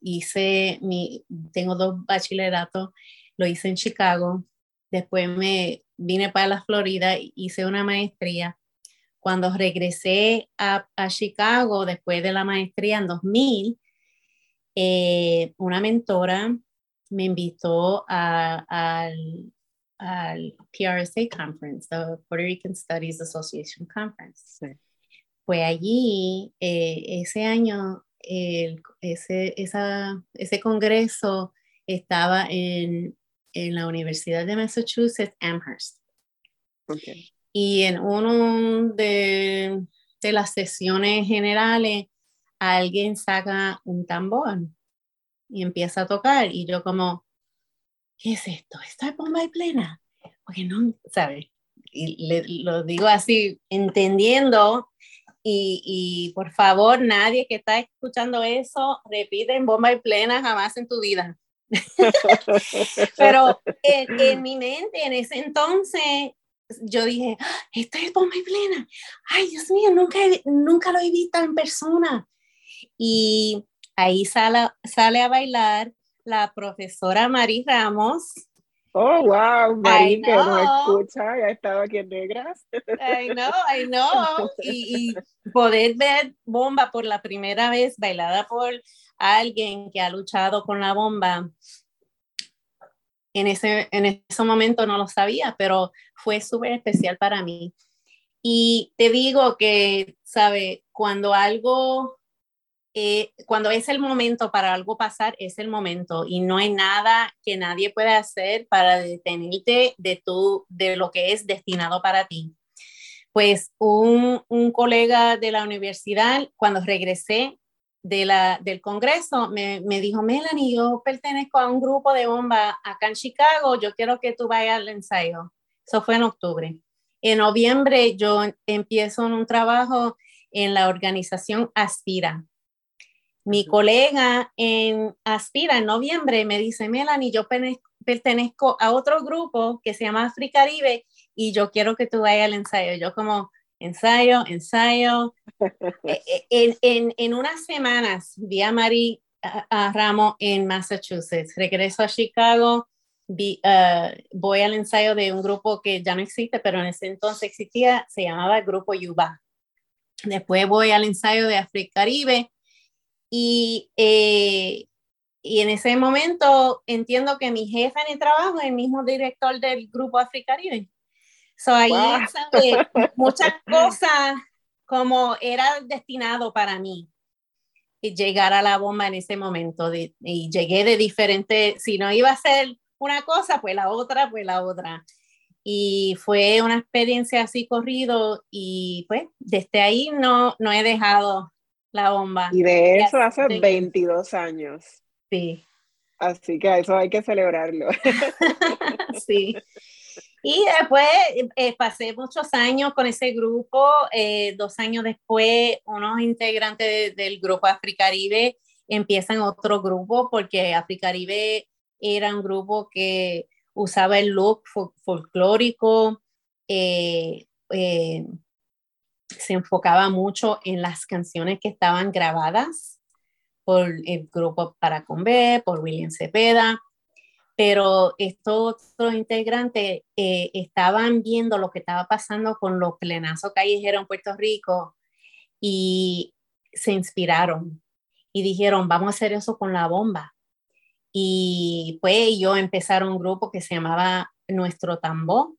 hice, mi, tengo dos bachilleratos, lo hice en Chicago, después me vine para la Florida, hice una maestría. Cuando regresé a, a Chicago, después de la maestría en 2000, eh, una mentora me invitó al al PRSA Conference, the Puerto Rican Studies Association Conference. Fue allí, eh, ese año, el, ese, esa, ese congreso estaba en, en, la Universidad de Massachusetts, Amherst. Okay. Y en una de, de, las sesiones generales alguien saca un tambor y empieza a tocar y yo como, ¿qué es esto? ¿Esto es bomba y plena? Porque no, ¿sabes? Y le, lo digo así, entendiendo y, y, por favor, nadie que está escuchando eso, repite en bomba y plena jamás en tu vida. Pero en, en, mi mente, en ese entonces, yo dije, ¡Ah, esto es bomba y plena. Ay, Dios mío, nunca, nunca lo he visto en persona. Y ahí sale, sale a bailar la profesora Mari Ramos. Oh, wow, Mari que nos escucha, ya ha estado aquí en Negras. I know, I know. Y, y, poder ver bomba por la primera vez bailada por alguien que ha luchado con la bomba, en ese, en ese momento no lo sabía, pero fue súper especial para mí. Y te digo que, ¿sabe? Cuando algo, eh, cuando es el momento para algo pasar, es el momento y no hay nada que nadie pueda hacer para detenerte de, tu, de lo que es destinado para ti. Pues un, un colega de la universidad, cuando regresé, de la, del Congreso me, me, dijo, Melanie, yo pertenezco a un grupo de bomba acá en Chicago, yo quiero que tú vayas al ensayo. Eso fue en octubre. En noviembre yo empiezo un trabajo en la organización Aspira. Mi colega en Aspira en noviembre me dice, Melanie, yo pertenezco a otro grupo que se llama Africaribe y yo quiero que tú vayas al ensayo. Yo como, ensayo, ensayo. E, e, en, en, en, unas semanas vi a Mari a, a Ramos en Massachusetts. Regreso a Chicago, vi, uh, voy al ensayo de un grupo que ya no existe, pero en ese entonces existía, se llamaba el Grupo Yuba. Después voy al ensayo de Africaribe y, eh, y en ese momento entiendo que mi jefe en el trabajo es el mismo director del Grupo Africaribe. So ahí, Muchas cosas como era destinado para mí llegar a la bomba en ese momento y llegué de diferente, si no iba a ser una cosa, pues la otra, pues la otra. Y fue una experiencia así corrido y pues desde ahí no, no he dejado la bomba. Y de eso hace 22 años. Sí. Así que eso hay que celebrarlo. sí. Y después eh, pasé muchos años con ese grupo. Eh, dos años después, unos integrantes del grupo Africaribe empiezan otro grupo porque Africaribe era un grupo que usaba el look folclórico, eh, se enfocaba mucho en las canciones que estaban grabadas por el grupo Para Con B, por William Cepeda pero estos otros integrantes eh, estaban viendo lo que estaba pasando con los plenazos callejeros en Puerto Rico y se inspiraron y dijeron, vamos a hacer eso con la bomba. Y pues ellos empezaron un grupo que se llamaba Nuestro Tambor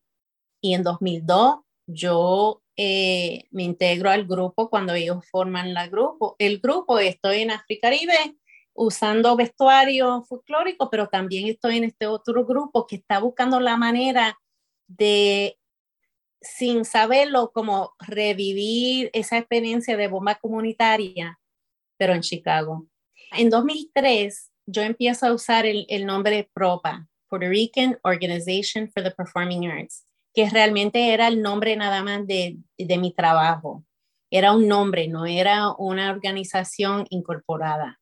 y en 2002 yo eh, me integro al grupo cuando ellos forman la grupo. el grupo. Estoy en Africaribe usando vestuario folclórico, pero también estoy en este otro grupo que está buscando la manera de, sin saberlo, como revivir esa experiencia de bomba comunitaria, pero en Chicago. En 2003, yo empiezo a usar el, el nombre PROPA, Puerto Rican Organization for the Performing Arts, que realmente era el nombre nada más de, de mi trabajo. Era un nombre, no era una organización incorporada.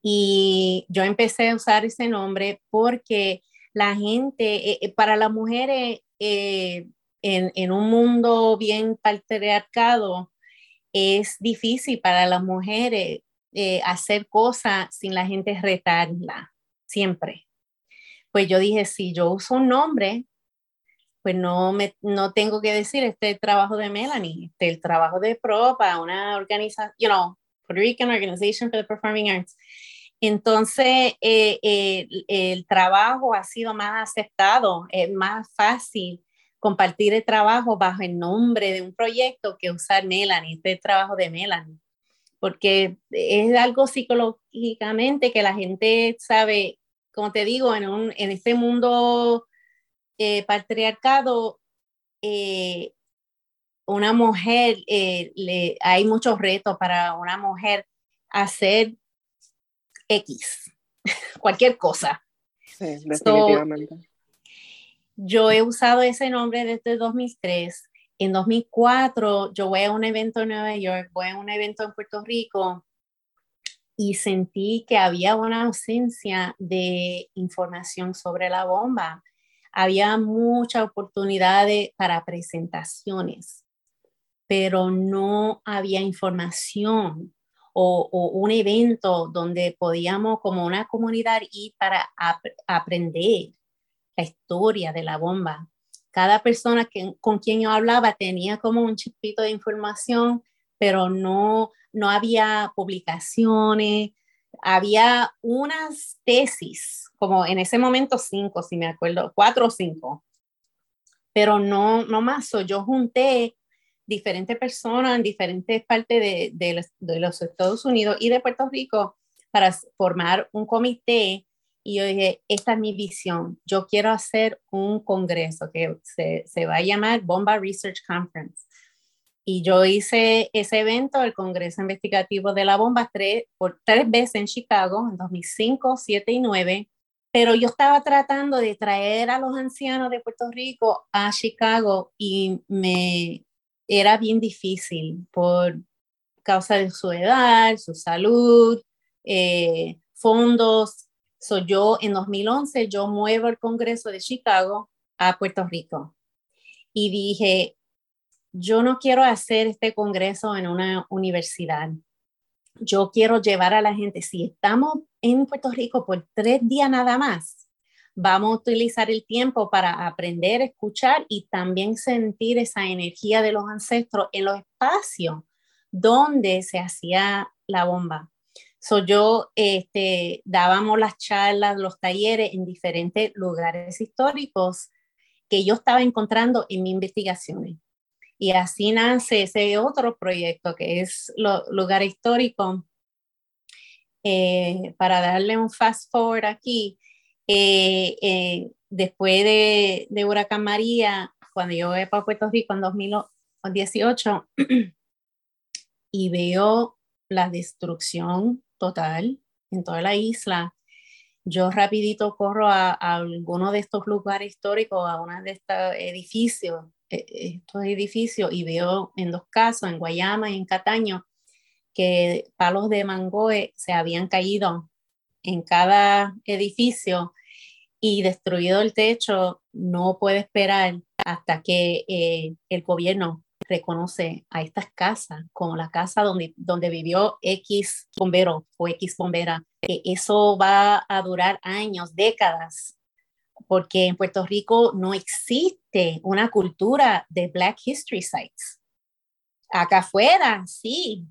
Y yo empecé a usar ese nombre porque la gente, eh, eh, para las mujeres eh, en, en, un mundo bien patriarcado, es difícil para las mujeres hacer cosas sin la gente retarla, siempre. Pues yo dije, si yo uso un nombre, pues no, me, no tengo que decir este trabajo de Melanie, este el trabajo de PROPA, una organización, you know, Puerto Rican Organization for the Performing Arts. Entonces, eh, eh, el trabajo ha sido más aceptado, es más fácil compartir el trabajo bajo el nombre de un proyecto que usar Melanie, este trabajo de Melanie, porque es algo psicológicamente que la gente sabe, como te digo, en, un, en este mundo eh, patriarcado, una mujer, eh, le, hay muchos retos para una mujer hacer X, cualquier cosa. Sí, definitivamente. yo he usado ese nombre desde 2003. En 2004 yo voy a un evento en Nueva York, voy a un evento en Puerto Rico y sentí que había una ausencia de información sobre la bomba. Había muchas oportunidades para presentaciones, pero no había información o, un evento donde podíamos como una comunidad ir para aprender la historia de la bomba. Cada persona que, con quien yo hablaba tenía como un chispito de información, pero no, no había publicaciones, había unas tesis, como en ese momento cinco, si me acuerdo, cuatro o cinco, pero no, no más. yo junté diferentes personas en diferentes partes de, de, los, Estados Unidos y de Puerto Rico para formar un comité y yo dije, esta es mi visión, yo quiero hacer un congreso que se, se va a llamar Bomba Research Conference. Y yo hice ese evento, el Congreso Investigativo de la Bomba, tres, por tres veces en Chicago, en 2005, 2007 y 2009. Pero yo estaba tratando de traer a los ancianos de Puerto Rico a Chicago y me era bien difícil por causa de su edad, su salud, eh, fondos. So yo en 2011 yo muevo el Congreso de Chicago a Puerto Rico y dije, yo no quiero hacer este congreso en una universidad. Yo quiero llevar a la gente, si estamos en Puerto Rico por tres días nada más, vamos a utilizar el tiempo para aprender, escuchar y también sentir esa energía de los ancestros en los espacios donde se hacía la bomba. So yo este, dábamos las charlas, los talleres en diferentes lugares históricos que yo estaba encontrando en mis investigaciones. Y así nace ese otro proyecto que es lo, lugar histórico. Eh, para darle un fast forward aquí, eh, eh, después de, de, Huracán María, cuando yo voy para Puerto Rico en 2018 y veo la destrucción total en toda la isla, yo rapidito corro a, a alguno de estos lugares históricos, a uno de estos edificios estos edificios y veo en dos casos, en Guayama y en Cataño, que palos de mangoe se habían caído en cada edificio y destruido el techo, no puede esperar hasta que eh, el gobierno reconoce a estas casas como la casa donde, donde vivió X bombero o X bombera. eso va a durar años, décadas, porque en Puerto Rico no existe una cultura de Black History Sites. Acá afuera, sí,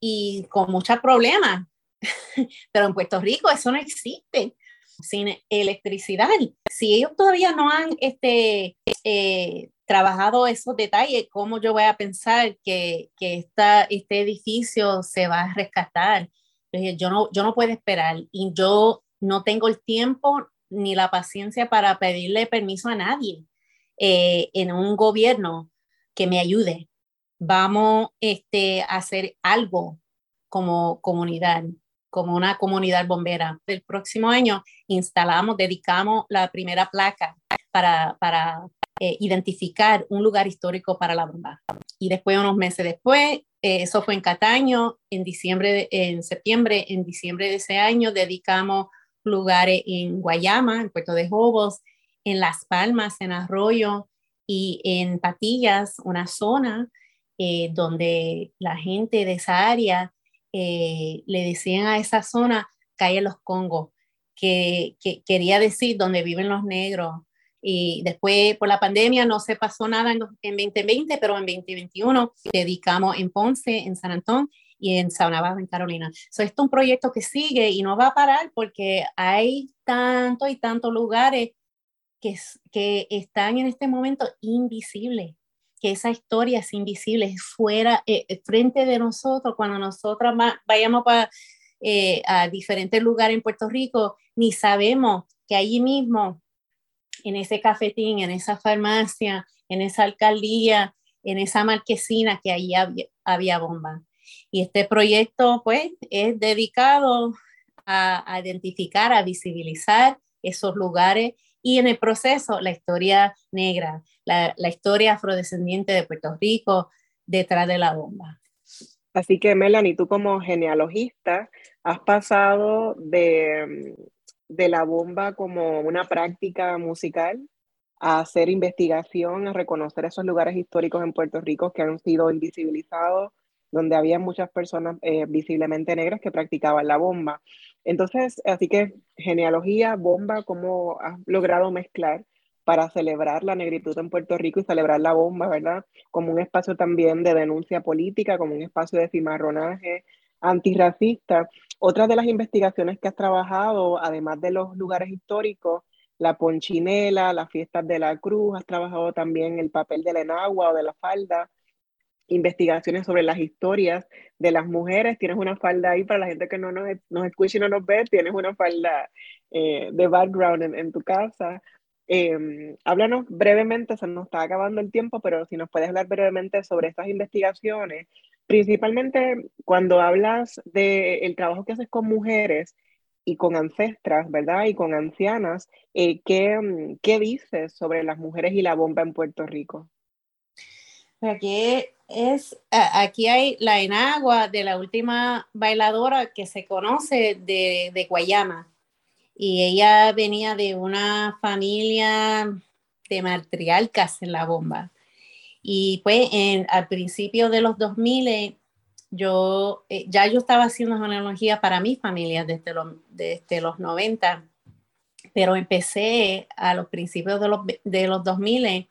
y con muchos problemas, pero en Puerto Rico eso no existe sin electricidad. Si ellos todavía no han este, eh, trabajado esos detalles, ¿cómo yo voy a pensar que, que esta, este edificio se va a rescatar? Yo no, yo no puedo esperar y yo no tengo el tiempo ni la paciencia para pedirle permiso a nadie eh, en un gobierno que me ayude. Vamos este, a hacer algo como comunidad, como una comunidad bombera. El próximo año instalamos, dedicamos la primera placa para, para eh, identificar un lugar histórico para la bomba. Y después, unos meses después, eh, eso fue en Cataño, en diciembre, en septiembre, en diciembre de ese año, dedicamos lugares en Guayama, en Puerto de Jobos, en Las Palmas, en Arroyo y en Patillas, una zona eh, donde la gente de esa área eh, le decían a esa zona calle Los Congos, que, quería decir donde viven los negros. Y después, por la pandemia, no se pasó nada en, en 2020, pero en 2021 dedicamos en Ponce, en San Antonio, y en Sabana en Carolina. So, esto es un proyecto que sigue y no va a parar porque hay tantos y tantos lugares que, que están en este momento invisibles, que esa historia es invisible, es fuera, eh, eh, frente de nosotros, cuando nosotros vayamos para, eh, a diferentes lugares en Puerto Rico, ni sabemos que allí mismo, en ese cafetín, en esa farmacia, en esa alcaldía, en esa marquesina que ahí había, había bomba. Y este proyecto, pues, es dedicado a, identificar, a visibilizar esos lugares y en el proceso la historia negra, la, la historia afrodescendiente de Puerto Rico detrás de la bomba. Así que Melanie, tú como genealogista has pasado de, de la bomba como una práctica musical a hacer investigación, a reconocer esos lugares históricos en Puerto Rico que han sido invisibilizados, donde había muchas personas eh, visiblemente negras que practicaban la bomba. Entonces, así que genealogía, bomba, ¿cómo has logrado mezclar para celebrar la negritud en Puerto Rico y celebrar la bomba, ¿verdad? Como un espacio también de denuncia política, como un espacio de cimarronaje antirracista. Otra de las investigaciones que has trabajado, además de los lugares históricos, la ponchinela, las fiestas de la cruz, has trabajado también el papel de la enagua o de la falda, investigaciones sobre las historias de las mujeres. Tienes una falda ahí para la gente que no nos, escucha y no nos ve, tienes una falda eh, de background en, tu casa. Em, háblanos brevemente, se nos está acabando el tiempo, pero si nos puedes hablar brevemente sobre estas investigaciones, principalmente cuando hablas del trabajo que haces con mujeres, y con ancestras, ¿verdad? Y con ancianas, eh, ¿qué, ¿qué, dices sobre las mujeres y la bomba en Puerto Rico? Aquí, es, aquí hay la enagua de la última bailadora que se conoce de, de Guayama. Y ella venía de una familia de matriarcas en la bomba. Y pues en, al principio de los 2000 yo eh, ya yo estaba haciendo genealogía para mi familia desde los, desde los 90, pero empecé a los principios de los, de los 2000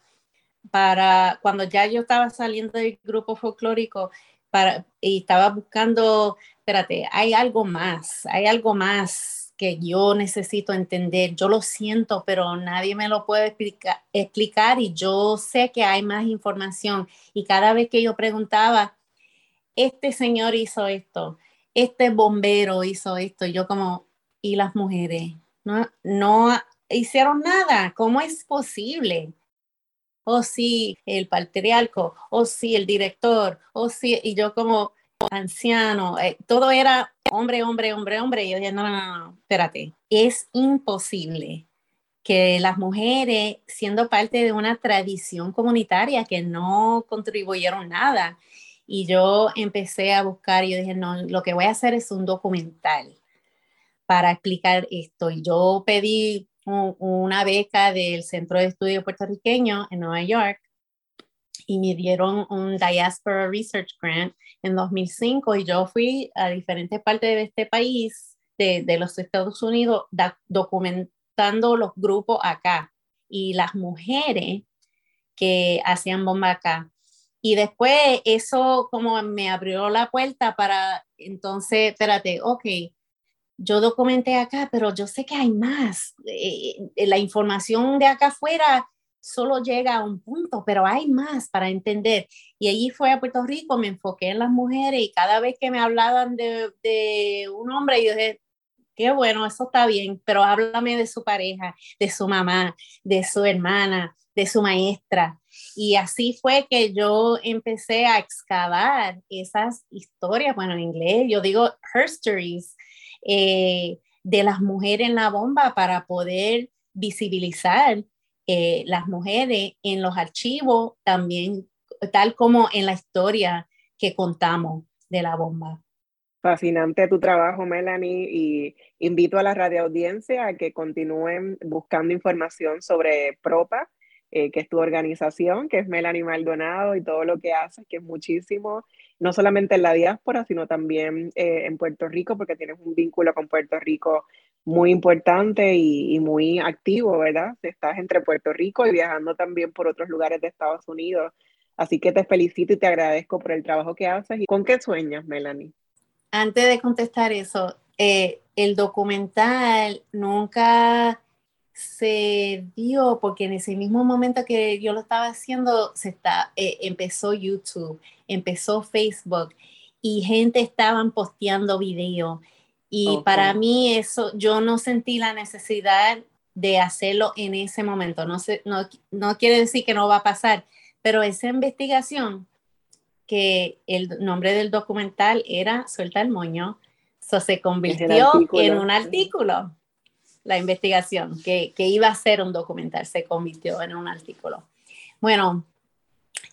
para cuando ya yo estaba saliendo del grupo folclórico para, y estaba buscando, espérate, hay algo más, hay algo más que yo necesito entender. Yo lo siento, pero nadie me lo puede explicar, explicar y yo sé que hay más información. Y cada vez que yo preguntaba, este señor hizo esto, este bombero hizo esto. Yo como, ¿y las mujeres? No, no hicieron nada. ¿Cómo es posible? O si el patriarco, o si el director, o si, y yo como anciano, eh, todo era hombre, hombre, hombre, hombre. Y yo dije, no, no, no, espérate, es imposible que las mujeres, siendo parte de una tradición comunitaria que no contribuyeron nada, y yo empecé a buscar y yo dije, no, lo que voy a hacer es un documental para explicar esto. Y yo pedí una beca del Centro de Estudio Puertorriqueño en Nueva York y me dieron un Diaspora Research Grant en 2005 y yo fui a diferentes partes de este país, de, de los Estados Unidos, documentando los grupos acá y las mujeres que hacían bomba acá. Y después eso como me abrió la puerta para, entonces, espérate, ok, yo documenté acá, pero yo sé que hay más. Eh, eh, la información de acá afuera solo llega a un punto, pero hay más para entender. Y allí fue a Puerto Rico, me enfoqué en las mujeres y cada vez que me hablaban de, de un hombre, yo dije, qué bueno, eso está bien, pero háblame de su pareja, de su mamá, de su hermana, de su maestra. Y así fue que yo empecé a excavar esas historias, bueno, en inglés yo digo herstories, eh, de las mujeres en la bomba para poder visibilizar eh, las mujeres en los archivos, también tal como en la historia que contamos de la bomba. Fascinante tu trabajo, Melanie, y invito a la radioaudiencia a que continúen buscando información sobre PROPA, eh, que es tu organización, que es Melanie Maldonado y todo lo que haces, que es muchísimo, no solamente en la diáspora, sino también eh, en Puerto Rico, porque tienes un vínculo con Puerto Rico muy importante y, muy activo, ¿verdad? Estás entre Puerto Rico y viajando también por otros lugares de Estados Unidos. Así que te felicito y te agradezco por el trabajo que haces. ¿Y con qué sueñas, Melanie? Antes de contestar eso, eh, el documental nunca se dio porque en ese mismo momento que yo lo estaba haciendo, se está, eh, empezó YouTube, empezó Facebook y gente estaban posteando video. Y para mí eso, yo no sentí la necesidad de hacerlo en ese momento. No, sé, no, no quiere decir que no va a pasar, Pero esa investigación, que el nombre del documental era Suelta el Moño, eso se convirtió en un artículo. La investigación, que, iba a ser un documental, se convirtió en un artículo. Bueno,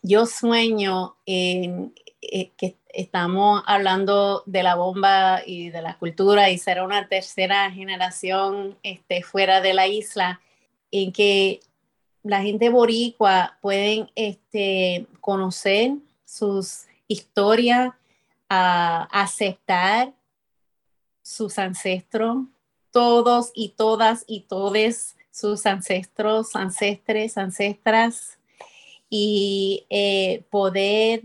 yo sueño en, eh, que estamos hablando de la bomba y de la cultura y será una tercera generación este, fuera de la isla en que la gente boricua pueden este, conocer sus historias, aceptar sus ancestros, todos y todas y todes sus ancestros, ancestres, ancestras, y eh, poder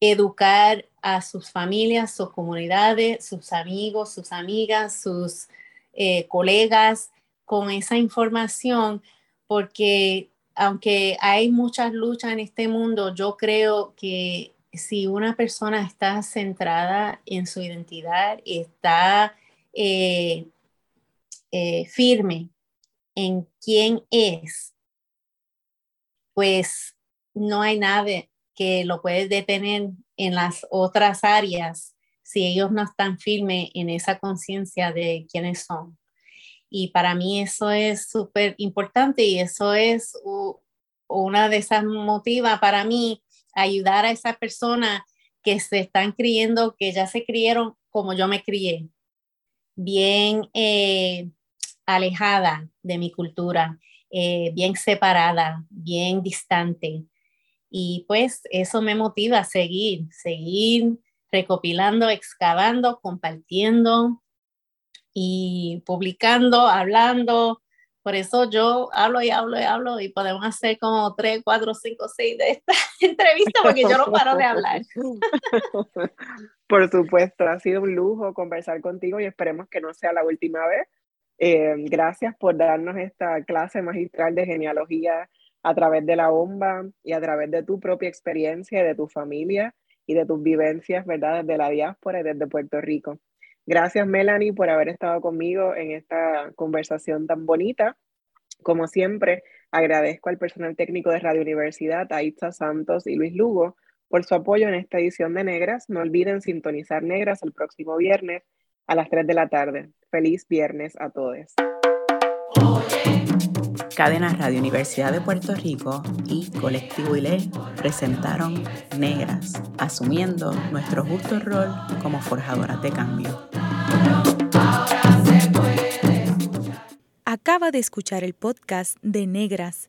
educar a sus familias, sus comunidades, sus amigos, sus amigas, sus eh, colegas con esa información, porque aunque hay muchas luchas en este mundo, yo creo que si una persona está centrada en su identidad está eh, eh, firme en quién es, pues no hay nada que lo puede detener en las otras áreas si ellos no están firmes en esa conciencia de quiénes son. Y para mí eso es súper importante y eso es una de esas motivas para mí ayudar a esas personas que se están criando, que ya se criaron como yo me crié, bien eh, alejada de mi cultura, eh, bien separada, bien distante. Y pues eso me motiva a seguir, seguir recopilando, excavando, compartiendo y publicando, hablando. Por eso yo hablo y hablo y hablo y podemos hacer como tres, cuatro, cinco, seis de esta entrevista porque yo no paro de hablar. Por supuesto, ha sido un lujo conversar contigo y esperemos que no sea la última vez. Eh, gracias por darnos esta clase magistral de genealogía a través de la bomba y a través de tu propia experiencia, de tu familia y de tus vivencias, ¿verdad? Desde la diáspora y desde Puerto Rico. Gracias, Melanie, por haber estado conmigo en esta conversación tan bonita. Como siempre, agradezco al personal técnico de Radio Universidad, a Santos y Luis Lugo, por su apoyo en esta edición de Negras. No olviden sintonizar Negras el próximo viernes a las 3 de la tarde. Feliz viernes a todos. Cadena Radio Universidad de Puerto Rico y Colectivo ILE presentaron Negras, asumiendo nuestro justo rol como forjadoras de cambio. Acaba de escuchar el podcast de Negras.